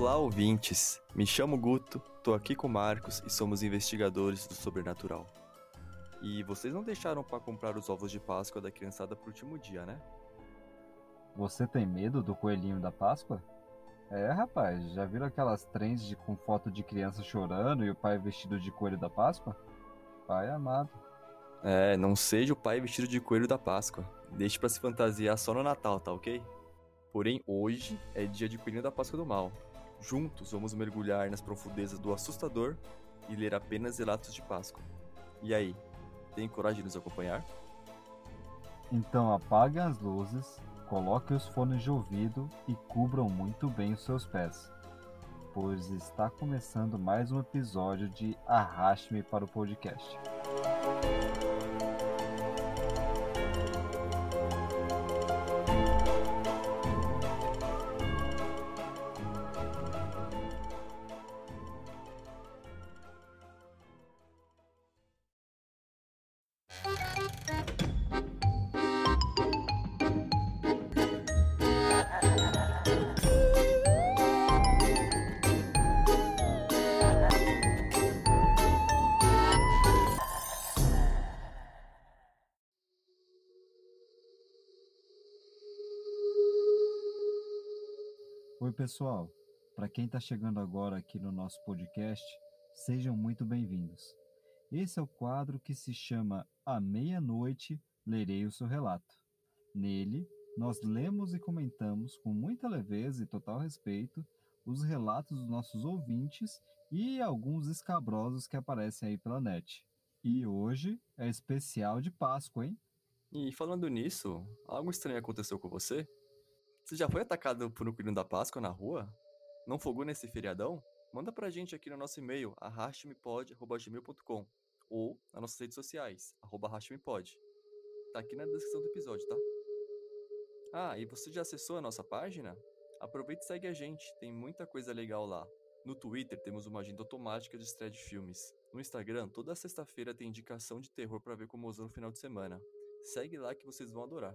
Olá, ouvintes! Me chamo Guto, tô aqui com o Marcos e somos investigadores do sobrenatural. E vocês não deixaram para comprar os ovos de Páscoa da criançada pro último dia, né? Você tem medo do coelhinho da Páscoa? É, rapaz, já viram aquelas trends de, com foto de criança chorando e o pai vestido de coelho da Páscoa? Pai amado. É, não seja o pai vestido de coelho da Páscoa. Deixe para se fantasiar só no Natal, tá ok? Porém, hoje é dia de coelhinho da Páscoa do Mal. Juntos vamos mergulhar nas profundezas do assustador e ler apenas relatos de Páscoa. E aí, tem coragem de nos acompanhar? Então apaguem as luzes, coloquem os fones de ouvido e cubram muito bem os seus pés, pois está começando mais um episódio de Arraste-me para o Podcast. Pessoal. Para quem está chegando agora aqui no nosso podcast, sejam muito bem-vindos. Esse é o quadro que se chama À Meia-Noite Lerei o Seu Relato. Nele, nós lemos e comentamos com muita leveza e total respeito os relatos dos nossos ouvintes e alguns escabrosos que aparecem aí pela net. E hoje é especial de Páscoa, hein? E falando nisso, algo estranho aconteceu com você? Você já foi atacado por um coelho da Páscoa na rua? Não fogou nesse feriadão? Manda pra gente aqui no nosso e-mail, arrastemepod.gmail.com ou nas nossas redes sociais, arroba. Tá aqui na descrição do episódio, tá? Ah, e você já acessou a nossa página? Aproveita e segue a gente, tem muita coisa legal lá. No Twitter temos uma agenda automática de estreia de filmes. No Instagram, toda sexta-feira tem indicação de terror para ver com o no final de semana. Segue lá que vocês vão adorar.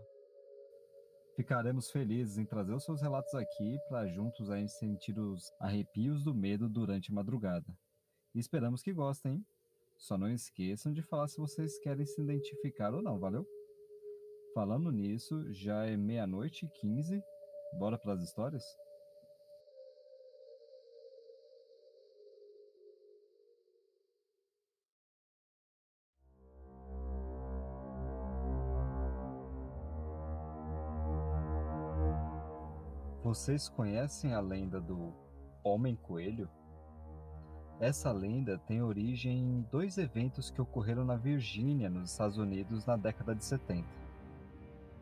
Ficaremos felizes em trazer os seus relatos aqui para juntos aí sentir os arrepios do medo durante a madrugada. E esperamos que gostem? Só não esqueçam de falar se vocês querem se identificar ou não, valeu? Falando nisso, já é meia-noite e quinze. Bora para as histórias? Vocês conhecem a lenda do Homem-Coelho? Essa lenda tem origem em dois eventos que ocorreram na Virgínia, nos Estados Unidos, na década de 70.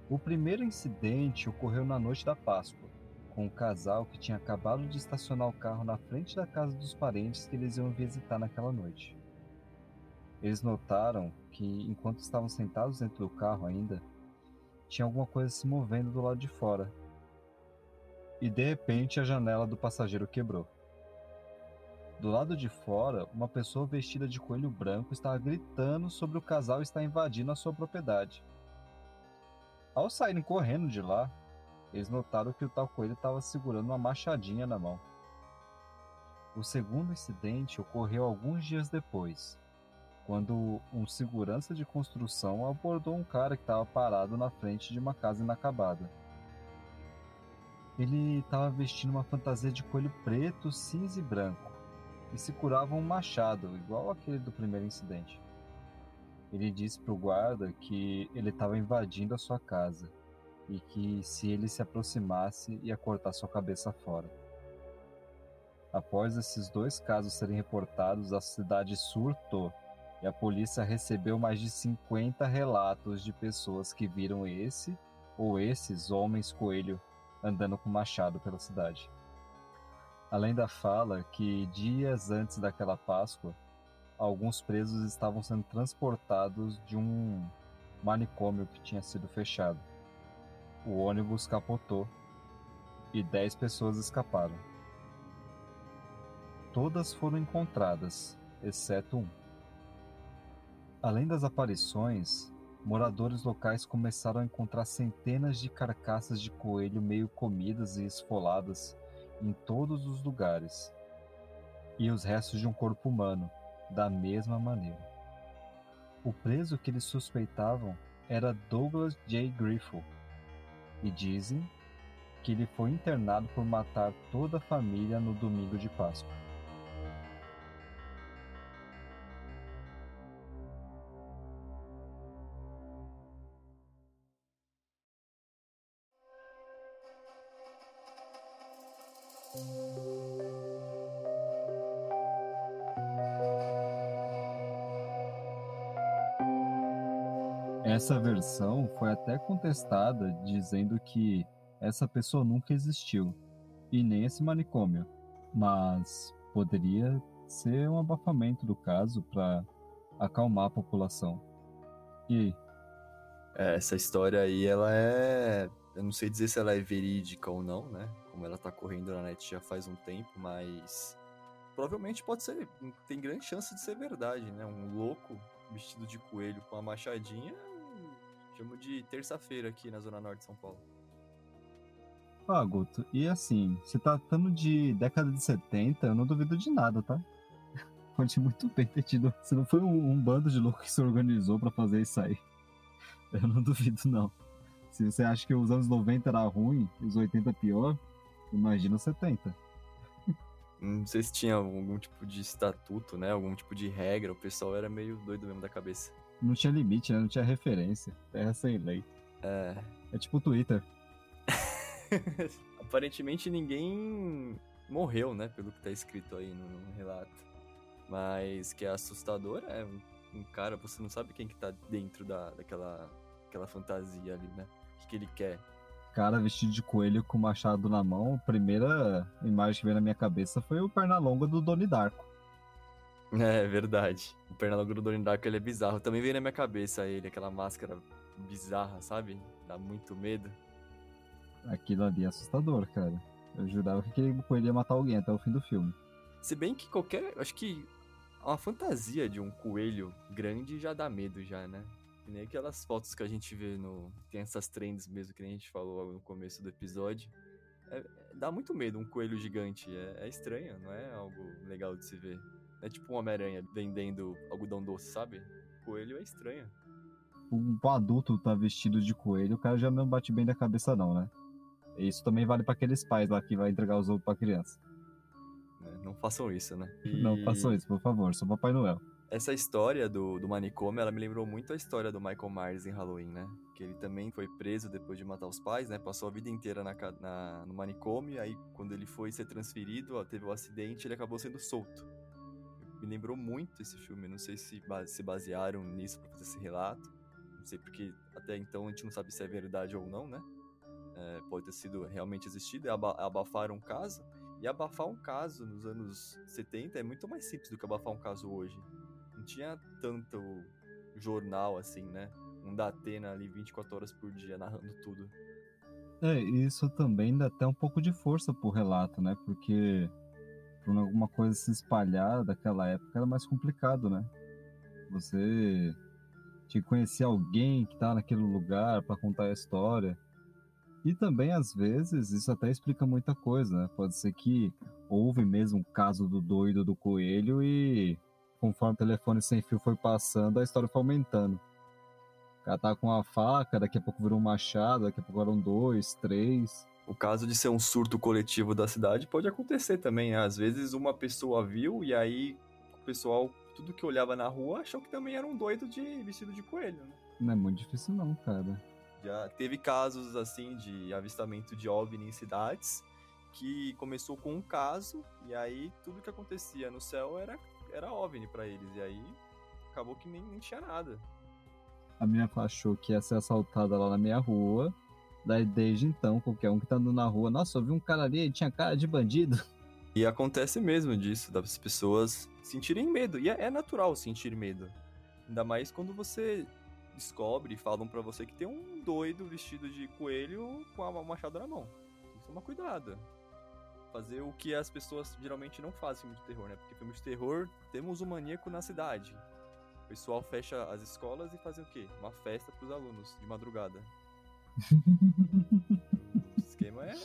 O primeiro incidente ocorreu na noite da Páscoa, com um casal que tinha acabado de estacionar o carro na frente da casa dos parentes que eles iam visitar naquela noite. Eles notaram que, enquanto estavam sentados dentro do carro ainda, tinha alguma coisa se movendo do lado de fora e de repente a janela do passageiro quebrou. Do lado de fora, uma pessoa vestida de coelho branco estava gritando sobre o casal estar invadindo a sua propriedade. Ao saírem correndo de lá, eles notaram que o tal coelho estava segurando uma machadinha na mão. O segundo incidente ocorreu alguns dias depois, quando um segurança de construção abordou um cara que estava parado na frente de uma casa inacabada. Ele estava vestindo uma fantasia de coelho preto, cinza e branco, e se curava um machado, igual aquele do primeiro incidente. Ele disse para o guarda que ele estava invadindo a sua casa e que se ele se aproximasse ia cortar sua cabeça fora. Após esses dois casos serem reportados, a cidade surtou e a polícia recebeu mais de 50 relatos de pessoas que viram esse ou esses homens coelho andando com machado pela cidade. Além da fala que dias antes daquela Páscoa, alguns presos estavam sendo transportados de um manicômio que tinha sido fechado. O ônibus capotou e dez pessoas escaparam. Todas foram encontradas, exceto um. Além das aparições, moradores locais começaram a encontrar centenas de carcaças de coelho meio comidas e esfoladas em todos os lugares, e os restos de um corpo humano, da mesma maneira. O preso que eles suspeitavam era Douglas J. Griffith, e dizem que ele foi internado por matar toda a família no domingo de Páscoa. Essa versão foi até contestada, dizendo que essa pessoa nunca existiu e nem esse manicômio, mas poderia ser um abafamento do caso para acalmar a população. E aí? É, essa história aí, ela é. Eu não sei dizer se ela é verídica ou não, né? Como ela tá correndo na net já faz um tempo, mas. Provavelmente pode ser. Tem grande chance de ser verdade, né? Um louco vestido de coelho com uma machadinha. Chamo de terça-feira aqui na Zona Norte de São Paulo. Ah, Guto, e assim, se tratando de década de 70, eu não duvido de nada, tá? Pode muito bem ter tido. Se não foi um, um bando de loucos que se organizou para fazer isso aí. Eu não duvido, não. Se você acha que os anos 90 era ruim os 80 pior, imagina os 70. Não sei se tinha algum tipo de estatuto, né? Algum tipo de regra. O pessoal era meio doido mesmo da cabeça. Não tinha limite, né? Não tinha referência. Terra sem lei. É. É tipo o Twitter. Aparentemente ninguém morreu, né? Pelo que tá escrito aí no, relato. Mas que é assustador é um, um, cara, você não sabe quem que tá dentro da, daquela aquela fantasia ali, né? O que, que ele quer. Cara vestido de coelho com machado na mão, a primeira imagem que veio na minha cabeça foi o Pernalonga do Doni Darko. É, verdade. O Pernalonga do Doni Darko ele é bizarro. Também veio na minha cabeça ele, aquela máscara bizarra, sabe? Dá muito medo. Aquilo ali é assustador, cara. Eu jurava que aquele coelho ia matar alguém até o fim do filme. Se bem que qualquer. Acho que uma fantasia de um coelho grande já dá medo, já, né? Que nem aquelas fotos que a gente vê no. Tem essas trends mesmo que a gente falou no começo do episódio. É, é, dá muito medo um coelho gigante. É, é, estranho, não é algo legal de se ver. É tipo uma Homem-Aranha vendendo algodão doce, sabe? Coelho é estranho. Um adulto tá vestido de coelho, o cara já não bate bem da cabeça, não, né? Isso também vale para aqueles pais lá que vai entregar os ovos pra criança. É, não façam isso, né? E... Não façam isso, por favor, sou Papai Noel. Essa história do, do manicômio, ela me lembrou muito a história do Michael Myers em Halloween, né? Que ele também foi preso depois de matar os pais, né? Passou a vida inteira na, na no manicômio, aí quando ele foi ser transferido, ó, teve o um acidente, ele acabou sendo solto. Me lembrou muito esse filme, não sei se se basearam nisso pra fazer esse relato. Não sei porque até então a gente não sabe se é verdade ou não, né? é, pode ter sido realmente existido, abafaram um caso. E abafar um caso nos anos 70 é muito mais simples do que abafar um caso hoje. Não tinha tanto jornal assim, né? Um da Atena ali 24 horas por dia narrando tudo. É, isso também dá até um pouco de força pro relato, né? Porque por alguma coisa se espalhar daquela época era mais complicado, né? Você tinha que conhecer alguém que tá naquele lugar para contar a história. E também, às vezes, isso até explica muita coisa, né? Pode ser que houve mesmo um caso do doido do coelho e conforme o telefone sem fio foi passando, a história foi aumentando. O cara tá com uma faca, daqui a pouco virou um machado, daqui a pouco eram dois, três. O caso de ser um surto coletivo da cidade pode acontecer também. Né? Às vezes uma pessoa viu e aí o pessoal, tudo que olhava na rua, achou que também era um doido de vestido de coelho, né? Não é muito difícil não, cara. Já teve casos assim de avistamento de OVNI em cidades que começou com um caso e aí tudo que acontecia no céu era era OVNI para eles e aí acabou que nem, nem tinha nada. A minha achou que ia ser assaltada lá na minha rua. Daí desde então, qualquer um que tá andando na rua, nossa, eu vi um cara ali, ele tinha cara de bandido. E acontece mesmo disso, das pessoas sentirem medo. E é, é natural sentir medo. Ainda mais quando você descobre e falam para você que tem um doido vestido de coelho com a machado na mão. Tem que tomar cuidado. Fazer o que as pessoas geralmente não fazem filme de terror, né? Porque filme de terror, temos um maníaco na cidade. O pessoal fecha as escolas e fazem o quê? Uma festa pros alunos de madrugada. o esquema é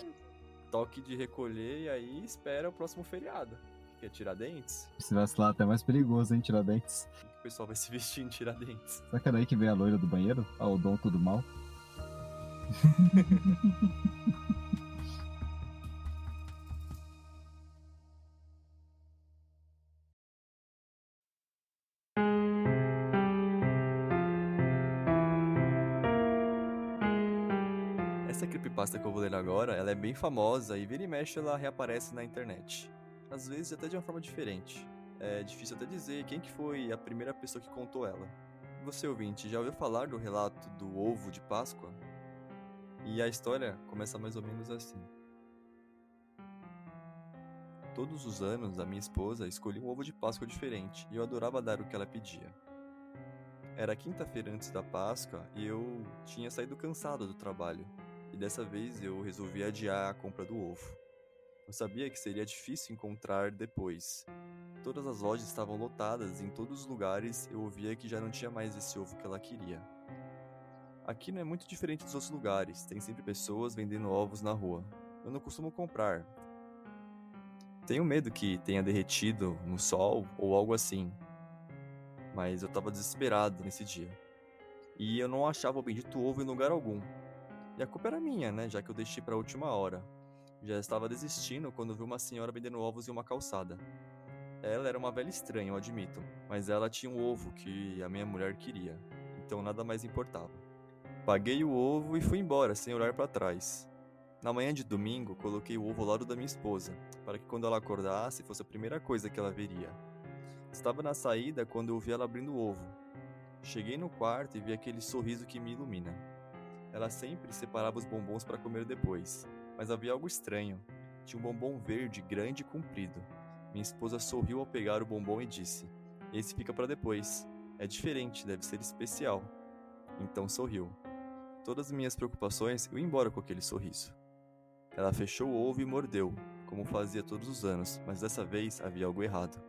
toque de recolher e aí espera o próximo feriado. Que é Tiradentes. Se lá, até mais perigoso, hein, Tiradentes. O pessoal vai se vestir em Tiradentes. Será que é daí que vem a loira do banheiro? Ah, o dom do mal? Creepypasta que eu vou ler agora, ela é bem famosa e vira e mexe ela reaparece na internet. Às vezes até de uma forma diferente. É difícil até dizer quem que foi a primeira pessoa que contou ela. Você ouvinte, já ouviu falar do relato do ovo de Páscoa? E a história começa mais ou menos assim. Todos os anos, a minha esposa escolhia um ovo de Páscoa diferente e eu adorava dar o que ela pedia. Era quinta-feira antes da Páscoa e eu tinha saído cansado do trabalho, e dessa vez eu resolvi adiar a compra do ovo. Eu sabia que seria difícil encontrar depois. Todas as lojas estavam lotadas e em todos os lugares eu ouvia que já não tinha mais esse ovo que ela queria. Aqui não é muito diferente dos outros lugares, tem sempre pessoas vendendo ovos na rua. Eu não costumo comprar. Tenho medo que tenha derretido no sol ou algo assim. Mas eu tava desesperado nesse dia. E eu não achava o bendito ovo em lugar algum. E a culpa era minha, né? Já que eu deixei para a última hora. Já estava desistindo quando vi uma senhora vendendo ovos em uma calçada. Ela era uma velha estranha, eu admito, mas ela tinha um ovo que a minha mulher queria, então nada mais importava. Paguei o ovo e fui embora, sem olhar para trás. Na manhã de domingo, coloquei o ovo ao lado da minha esposa, para que quando ela acordasse fosse a primeira coisa que ela veria. Estava na saída quando eu vi ela abrindo o ovo. Cheguei no quarto e vi aquele sorriso que me ilumina. Ela sempre separava os bombons para comer depois, mas havia algo estranho. Tinha um bombom verde grande e comprido. Minha esposa sorriu ao pegar o bombom e disse: Esse fica para depois. É diferente, deve ser especial. Então sorriu. Todas as minhas preocupações eu embora com aquele sorriso. Ela fechou o ovo e mordeu, como fazia todos os anos, mas dessa vez havia algo errado.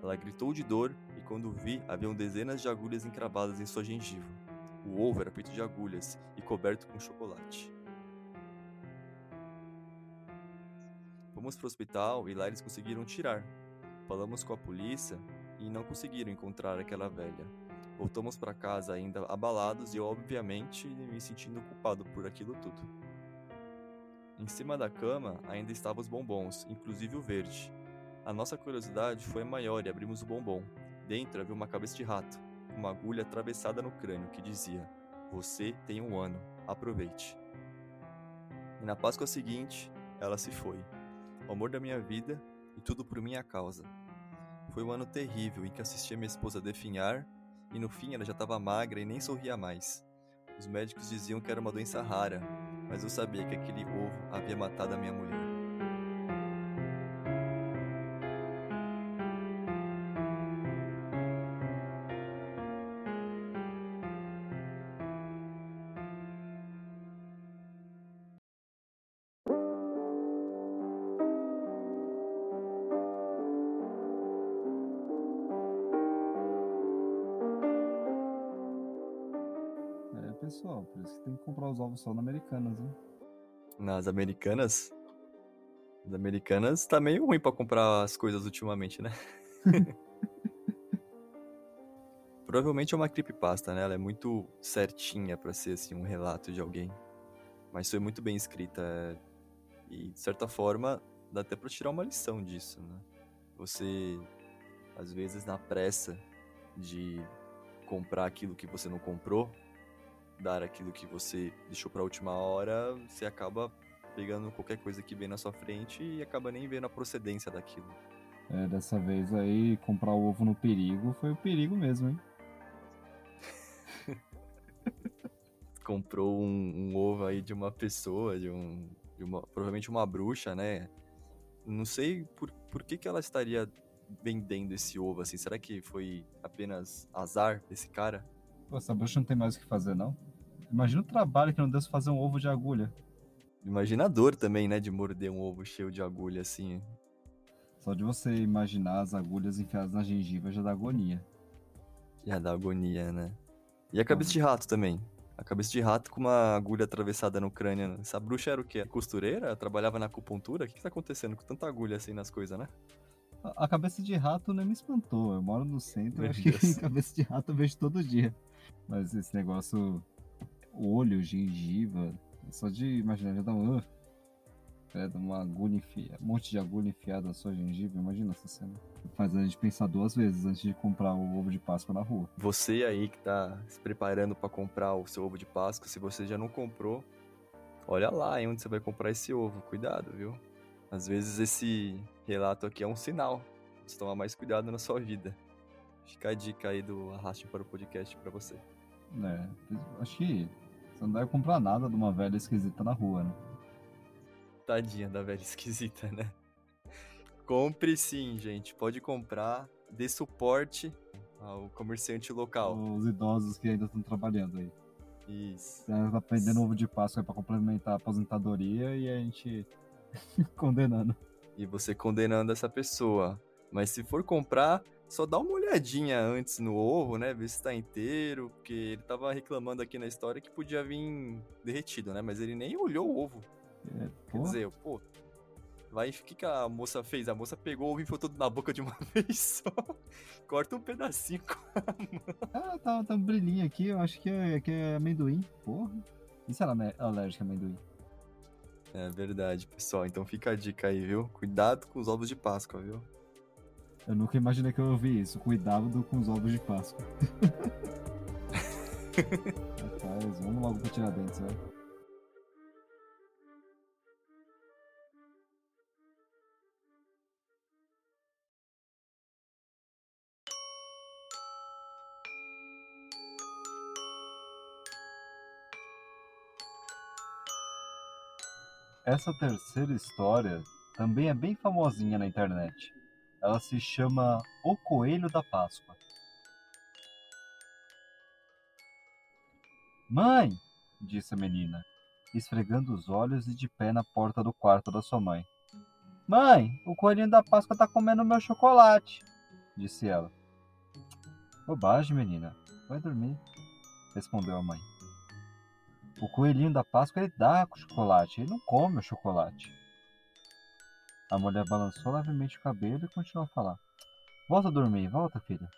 Ela gritou de dor e quando vi, haviam dezenas de agulhas encravadas em sua gengiva. O ovo era feito de agulhas e coberto com chocolate. Fomos para o hospital e lá eles conseguiram tirar. Falamos com a polícia e não conseguiram encontrar aquela velha. Voltamos para casa ainda abalados e, obviamente, me sentindo culpado por aquilo tudo. Em cima da cama ainda estavam os bombons, inclusive o verde. A nossa curiosidade foi maior e abrimos o bombom. Dentro havia uma cabeça de rato, uma agulha atravessada no crânio que dizia: Você tem um ano, aproveite. E na Páscoa seguinte, ela se foi. O amor da minha vida e tudo por minha causa. Foi um ano terrível em que assisti a minha esposa definhar e no fim ela já estava magra e nem sorria mais. Os médicos diziam que era uma doença rara, mas eu sabia que aquele ovo havia matado a minha mulher. Só na Americanas, hein? Nas americanas? As americanas tá meio ruim pra comprar as coisas ultimamente, né? Provavelmente é uma creepypasta, né? Ela é muito certinha pra ser assim um relato de alguém. Mas foi muito bem escrita é, e de certa forma dá até pra tirar uma lição disso, né? Você às vezes na pressa de comprar aquilo que você não comprou, dar aquilo que você deixou pra última hora, você acaba pegando qualquer coisa que vem na sua frente e acaba nem vendo a procedência daquilo. É, dessa vez aí, comprar o ovo no perigo foi o perigo mesmo, hein? Comprou um, um ovo aí de uma pessoa, de um. De uma, provavelmente uma bruxa, né? Não sei por, por que, que ela estaria vendendo esse ovo assim. Será que foi apenas azar desse cara? Pô, essa bruxa não tem mais o que fazer, não? Imagina o trabalho que não deu se fazer um ovo de agulha. Imagina a dor também, né? De morder um ovo cheio de agulha assim. Só de você imaginar as agulhas enfiadas na gengiva já dá agonia. Já dá agonia, né? E a cabeça de rato também. A cabeça de rato com uma agulha atravessada no crânio. Essa bruxa era o quê? Costureira? Trabalhava na acupuntura? O que, que tá acontecendo com tanta agulha assim nas coisas, né? A cabeça de rato nem me espantou. Eu moro no centro, Deus. cabeça de rato eu vejo todo dia. Mas esse negócio, olho, gengiva, só de imaginar, já dá um. Uh, credo, uma agulha enfiada, um monte de agulha enfiada na sua gengiva, imagina essa cena. Faz a gente pensar duas vezes antes de comprar o ovo de Páscoa na rua. Você aí que tá se preparando pra comprar o seu ovo de Páscoa, se você já não comprou, olha lá hein, onde você vai comprar esse ovo. Cuidado, viu? Às vezes esse relato aqui é um sinal. Você tomar mais cuidado na sua vida. Fica a dica aí do Arraste para o Podcast pra você. É, acho que você não deve comprar nada de uma velha esquisita na rua, né? Tadinha da velha esquisita, né? Compre sim, gente. Pode comprar. Dê suporte ao comerciante local. Os idosos que ainda estão trabalhando aí. Isso. Você tá prendendo ovo de Páscoa pra complementar a aposentadoria e a gente condenando. E você condenando essa pessoa. Mas se for comprar, só dá uma olhadinha antes no ovo, né? Ver se tá inteiro. Porque ele tava reclamando aqui na história que podia vir derretido, né? Mas ele nem olhou o ovo. É, Quer dizer, pô. Vai, o que, que a moça fez? A moça pegou o ovo e enfiou tudo na boca de uma vez só. Corta um pedacinho. ah, tá, tá um brilhinho aqui, eu acho que é, que é amendoim. Porra. E se ela é alérgica a amendoim? É verdade, pessoal. Então fica a dica aí, viu? Cuidado com os ovos de Páscoa, viu? Eu nunca imaginei que eu ouvi isso. Cuidado com os ovos de Páscoa. Rapaz, vamos logo pro Tiradentes, velho. Essa terceira história também é bem famosinha na internet. Ela se chama O Coelho da Páscoa. Mãe, disse a menina, esfregando os olhos e de pé na porta do quarto da sua mãe. Mãe, o coelhinho da Páscoa tá comendo meu chocolate, disse ela. Bobagem, menina. Vai dormir, respondeu a mãe. O coelhinho da Páscoa ele dá chocolate, ele não come o chocolate. A mulher balançou levemente o cabelo e continuou a falar. Volta a dormir, volta, filha.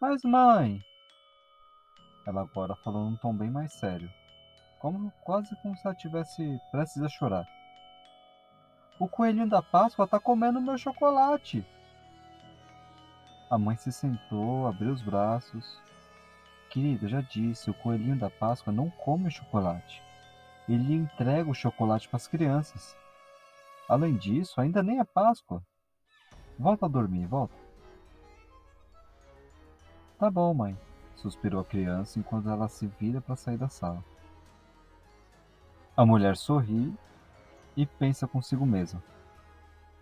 Mas, mãe. Ela agora falou num tom bem mais sério, como quase como se ela tivesse prestes a chorar. O coelhinho da Páscoa tá comendo meu chocolate. A mãe se sentou, abriu os braços. Querida, já disse, o coelhinho da Páscoa não come chocolate. Ele entrega o chocolate para as crianças. Além disso, ainda nem é Páscoa. Volta a dormir, volta. Tá bom, mãe, suspirou a criança enquanto ela se vira para sair da sala. A mulher sorri e pensa consigo mesma.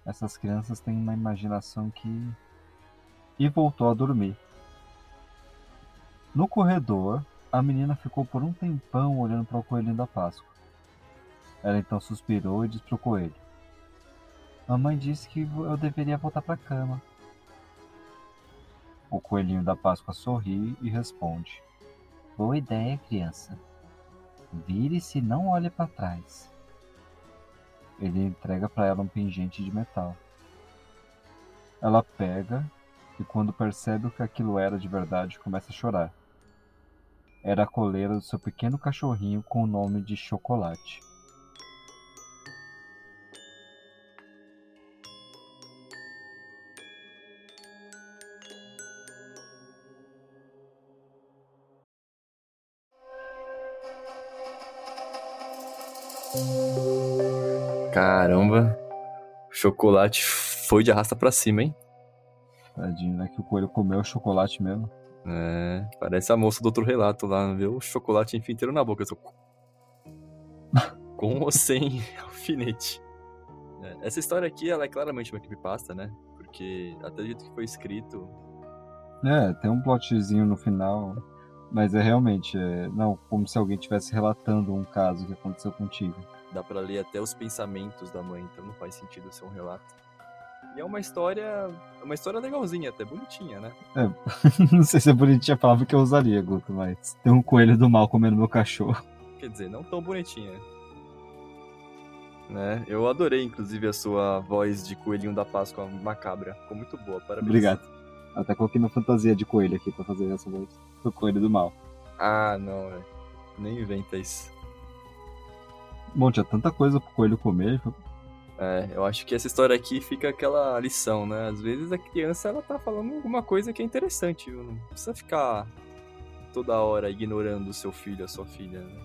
Essas crianças têm uma imaginação que. E voltou a dormir. No corredor, a menina ficou por um tempão olhando para o coelhinho da Páscoa. Ela então suspirou e disse para o coelho: Mamãe disse que eu deveria voltar para a cama. O coelhinho da Páscoa sorri e responde: Boa ideia, criança. Vire-se e não olhe para trás. Ele entrega para ela um pingente de metal. Ela pega e, quando percebe que aquilo era de verdade, começa a chorar. Era a coleira do seu pequeno cachorrinho com o nome de Chocolate. Caramba. O chocolate foi de arrasta pra cima, hein? Tadinho, né? Que o coelho comeu o chocolate mesmo. É, parece a moça do outro relato lá, viu? O chocolate enfim inteiro na boca. Só... Com ou sem alfinete. É, essa história aqui, ela é claramente uma creepypasta, né? Porque até o jeito que foi escrito, É, tem um plotzinho no final, mas é realmente, é, não, como se alguém estivesse relatando um caso que aconteceu contigo. Dá pra ler até os pensamentos da mãe, então não faz sentido ser um relato. E é uma história. Uma história legalzinha, até bonitinha, né? É, não sei se é bonitinha a palavra que eu usaria, Guto, mas tem um coelho do mal comendo meu cachorro. Quer dizer, não tão bonitinha. Né? Eu adorei, inclusive, a sua voz de coelhinho da Páscoa macabra. Ficou muito boa, parabéns. Obrigado. Até coloquei minha fantasia de coelho aqui pra fazer essa voz. O coelho do mal. Ah, não, velho. Nem inventa isso. Bom, tinha tanta coisa pro coelho comer. É, eu acho que essa história aqui fica aquela lição, né? Às vezes a criança ela tá falando alguma coisa que é interessante, viu? Não precisa ficar toda hora ignorando o seu filho, a sua filha, né?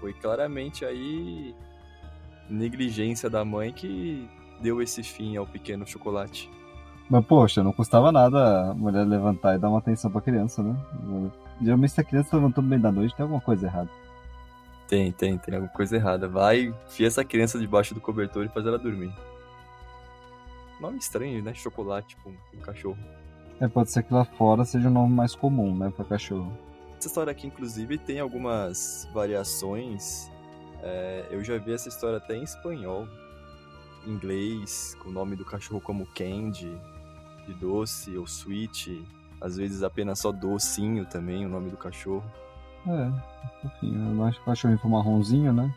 Foi claramente aí negligência da mãe que deu esse fim ao pequeno chocolate. Mas, poxa, não custava nada a mulher levantar e dar uma atenção pra criança, né? Geralmente, se a criança tá levantando bem da noite, tem alguma coisa errada. Tem, tem, tem alguma coisa errada. Vai, enfia essa criança debaixo do cobertor e faz ela dormir. Nome estranho, né? Chocolate com um, um cachorro. É, pode ser que lá fora seja o nome mais comum, né, pra cachorro. Essa história aqui, inclusive, tem algumas variações é, eu já vi essa história até em espanhol, em inglês, com o nome do cachorro como Candy, de doce ou sweet, às vezes apenas só docinho também, o nome do cachorro. É, enfim, eu acho que o cachorrinho foi marronzinho, né?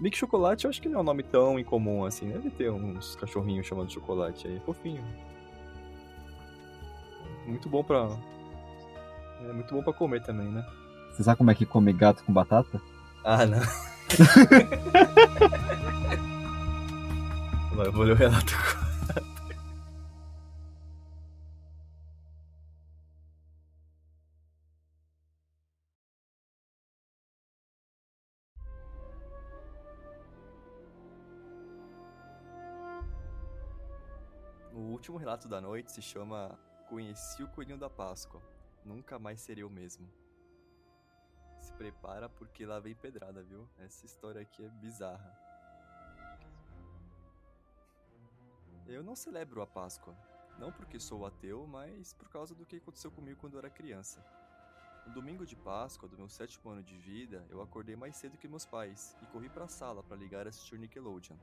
Mick Chocolate eu acho que não é um nome tão incomum assim, deve ter uns cachorrinhos chamados chocolate aí, fofinho. Muito bom pra. É muito bom pra comer também, né? Você sabe como é que come gato com batata? Ah, não. Vai, eu vou ler o relato. O último relato da noite se chama Conheci o Coelhinho da Páscoa. Nunca mais serei o mesmo se prepara porque lá vem pedrada, viu? Essa história aqui é bizarra. Eu não celebro a Páscoa. Não porque sou ateu, mas por causa do que aconteceu comigo quando eu era criança. No domingo de Páscoa do meu sétimo ano de vida, eu acordei mais cedo que meus pais e corri para a sala para ligar a assistir Nickelodeon.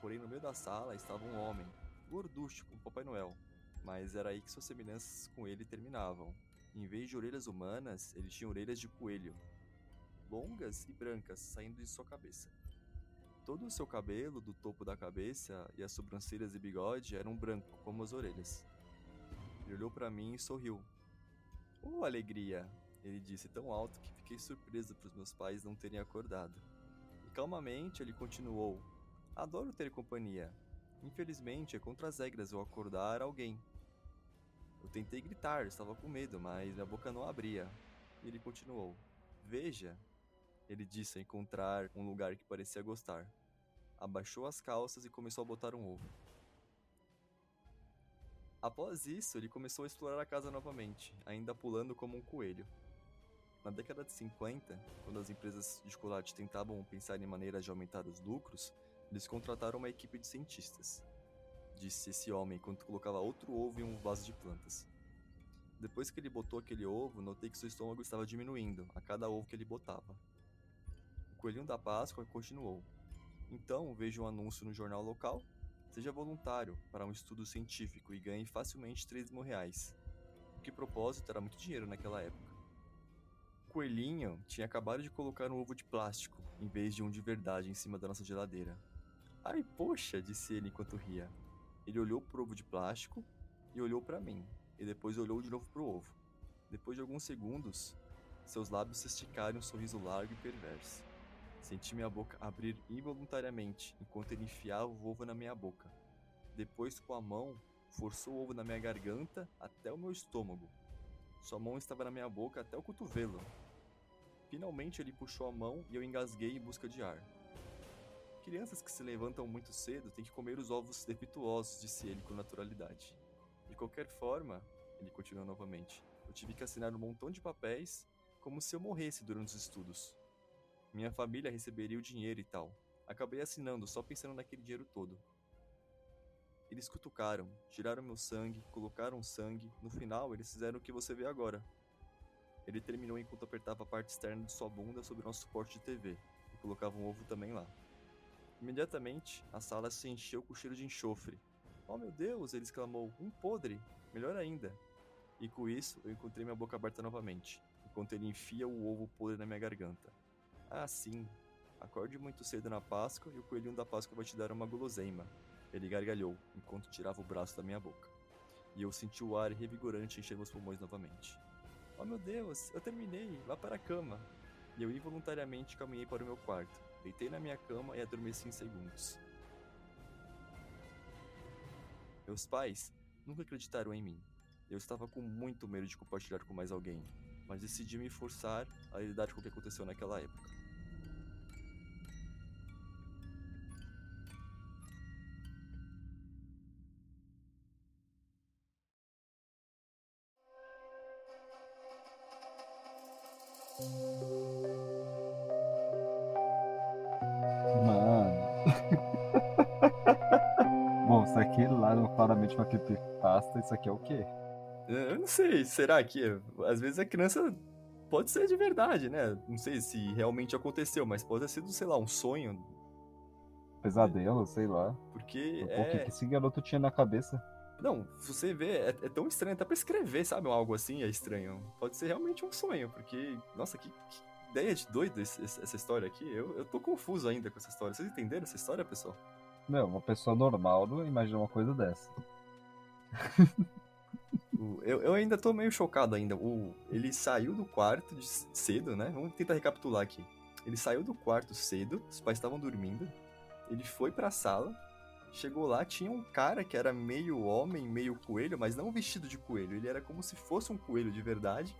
Porém, no meio da sala estava um homem, gorducho como Papai Noel, mas era aí que suas semelhanças com ele terminavam. Em vez de orelhas humanas, ele tinha orelhas de coelho, longas e brancas, saindo de sua cabeça. Todo o seu cabelo, do topo da cabeça e as sobrancelhas e bigode eram branco, como as orelhas. Ele olhou para mim e sorriu. Oh, alegria! Ele disse tão alto que fiquei surpreso por meus pais não terem acordado. E calmamente ele continuou: Adoro ter companhia. Infelizmente é contra as regras eu acordar alguém. Eu tentei gritar, estava com medo, mas minha boca não abria. E ele continuou: Veja, ele disse a encontrar um lugar que parecia gostar. Abaixou as calças e começou a botar um ovo. Após isso, ele começou a explorar a casa novamente, ainda pulando como um coelho. Na década de 50, quando as empresas de chocolate tentavam pensar em maneiras de aumentar os lucros, eles contrataram uma equipe de cientistas disse esse homem enquanto colocava outro ovo em um vaso de plantas. Depois que ele botou aquele ovo, notei que seu estômago estava diminuindo a cada ovo que ele botava. O coelhinho da Páscoa continuou. Então vejo um anúncio no jornal local. Seja voluntário para um estudo científico e ganhe facilmente 3 mil reais. O que propósito era muito dinheiro naquela época. O coelhinho tinha acabado de colocar um ovo de plástico em vez de um de verdade em cima da nossa geladeira. Ai, poxa, disse ele enquanto ria. Ele olhou pro ovo de plástico e olhou para mim, e depois olhou de novo pro ovo. Depois de alguns segundos, seus lábios se esticaram em um sorriso largo e perverso. Senti minha boca abrir involuntariamente enquanto ele enfiava o ovo na minha boca. Depois, com a mão, forçou o ovo na minha garganta até o meu estômago. Sua mão estava na minha boca até o cotovelo. Finalmente ele puxou a mão e eu engasguei em busca de ar. Crianças que se levantam muito cedo têm que comer os ovos defeituosos, disse ele com naturalidade. De qualquer forma, ele continuou novamente, eu tive que assinar um montão de papéis como se eu morresse durante os estudos. Minha família receberia o dinheiro e tal. Acabei assinando só pensando naquele dinheiro todo. Eles cutucaram, tiraram meu sangue, colocaram sangue, no final eles fizeram o que você vê agora. Ele terminou enquanto apertava a parte externa de sua bunda sobre o nosso suporte de TV e colocava um ovo também lá. Imediatamente, a sala se encheu com cheiro de enxofre. Oh meu Deus! ele exclamou. Um podre! Melhor ainda! E com isso, eu encontrei minha boca aberta novamente, enquanto ele enfia o ovo podre na minha garganta. Ah, sim. Acorde muito cedo na Páscoa e o coelhinho da Páscoa vai te dar uma guloseima. Ele gargalhou, enquanto tirava o braço da minha boca. E eu senti o ar revigorante encher meus pulmões novamente. Oh meu Deus, eu terminei, vá para a cama. E eu involuntariamente caminhei para o meu quarto. Deitei na minha cama e adormeci em segundos. Meus pais nunca acreditaram em mim. Eu estava com muito medo de compartilhar com mais alguém, mas decidi me forçar a lidar com o que aconteceu naquela época. Creepypasta, isso aqui é o quê? Eu não sei, será que às vezes a criança pode ser de verdade, né? Não sei se realmente aconteceu, mas pode ter sido, sei lá, um sonho. Pesadelo, sei lá. Porque o é... que esse garoto tinha na cabeça? Não, você vê, é, é, tão estranho, até pra escrever, sabe? Algo assim é estranho. Pode ser realmente um sonho, porque, nossa, que, que ideia de doido esse, essa história aqui. Eu, eu tô confuso ainda com essa história. Vocês entenderam essa história, pessoal? Não, uma pessoa normal não imagina uma coisa dessa. eu, eu ainda tô meio chocado ainda. O, ele saiu do quarto de, cedo, né? Vamos tentar recapitular aqui. Ele saiu do quarto cedo, os pais estavam dormindo. Ele foi pra sala, chegou lá, tinha um cara que era meio homem, meio coelho, mas não vestido de coelho. Ele era como se fosse um coelho de verdade.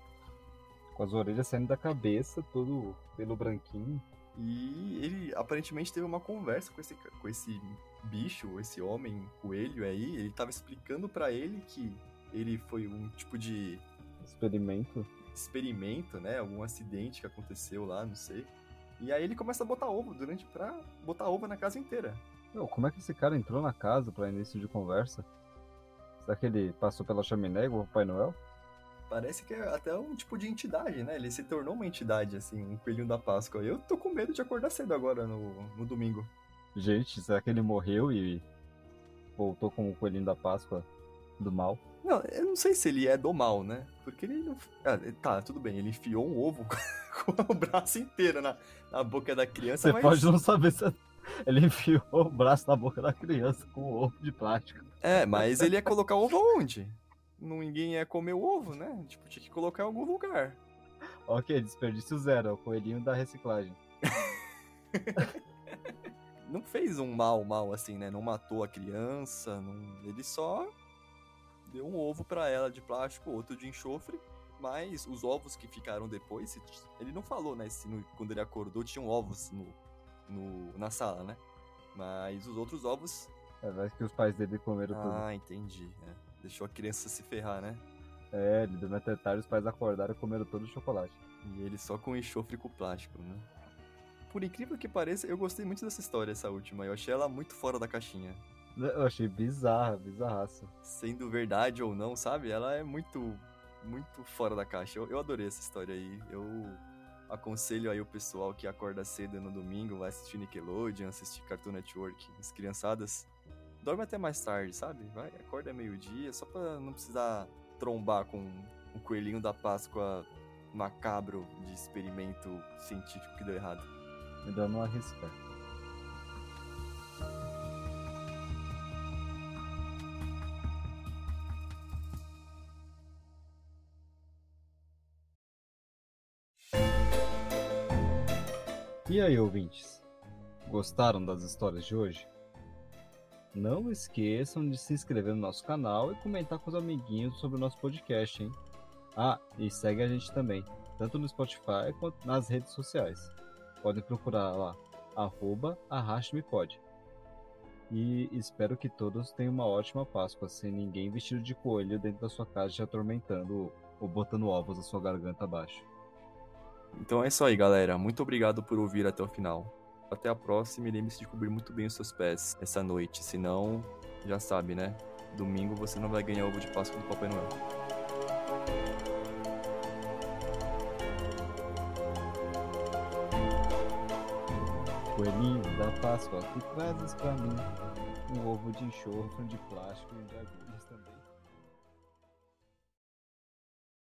Com as orelhas saindo da cabeça, todo pelo branquinho. E ele aparentemente teve uma conversa com esse, com esse bicho, esse homem coelho aí. Ele tava explicando para ele que ele foi um tipo de. Experimento? Experimento, né? Algum acidente que aconteceu lá, não sei. E aí ele começa a botar ovo durante pra botar ovo na casa inteira. Meu, como é que esse cara entrou na casa para início de conversa? Será que ele passou pela chaminé igual o Pai Noel? Parece que é até um tipo de entidade, né? Ele se tornou uma entidade, assim, um coelhinho da Páscoa. Eu tô com medo de acordar cedo agora no, no domingo. Gente, será que ele morreu e voltou como o coelhinho da Páscoa do mal? Não, eu não sei se ele é do mal, né? Porque ele não. Ah, tá, tudo bem, ele enfiou um ovo com o braço inteiro na, na boca da criança. Você mas... pode não saber se ele enfiou o braço na boca da criança com o ovo de plástico. É, mas ele ia colocar o ovo onde? ninguém ia comer o ovo, né? Tipo, tinha que colocar em algum lugar. Ok, desperdício zero, é o coelhinho da reciclagem. não fez um mal, mal assim, né? Não matou a criança, não... ele só deu um ovo para ela de plástico, outro de enxofre, mas os ovos que ficaram depois, ele não falou, né? Se no... quando ele acordou tinham ovos no... no, na sala, né? Mas os outros ovos. É, vai que os pais dele comeram ah, tudo. Ah, entendi. É. Deixou a criança se ferrar, né? É, ele deu tarde, os pais acordaram e comeram todo o chocolate. E ele só com enxofre com plástico, né? Por incrível que pareça, eu gostei muito dessa história, essa última. Eu achei ela muito fora da caixinha. Eu achei bizarra, bizarraça. Sendo verdade ou não, sabe? Ela é muito, muito fora da caixa. Eu, eu adorei essa história aí. Eu aconselho aí o pessoal que acorda cedo no domingo, vai assistir Nickelodeon, assistir Cartoon Network, as criançadas dorme até mais tarde, sabe? Vai, acorda meio-dia, só pra não precisar trombar com o coelhinho da Páscoa macabro de experimento científico que deu errado. Melhor não arriscar. E aí, ouvintes? Gostaram das histórias de hoje? Não esqueçam de se inscrever no nosso canal e comentar com os amiguinhos sobre o nosso podcast, hein? Ah, e segue a gente também, tanto no Spotify quanto nas redes sociais. Podem procurar lá, arroba arrastmepod. E espero que todos tenham uma ótima Páscoa, sem ninguém vestido de coelho dentro da sua casa te atormentando ou botando ovos na sua garganta abaixo. Então é isso aí, galera. Muito obrigado por ouvir até o final. Até a próxima e lembre-se de cobrir muito bem os seus pés essa noite. Senão, já sabe, né? Domingo você não vai ganhar ovo de Páscoa do Papai Noel. Coelhinho da Páscoa, que trazes pra mim? Um ovo de enxofre, de plástico e de agulhas também.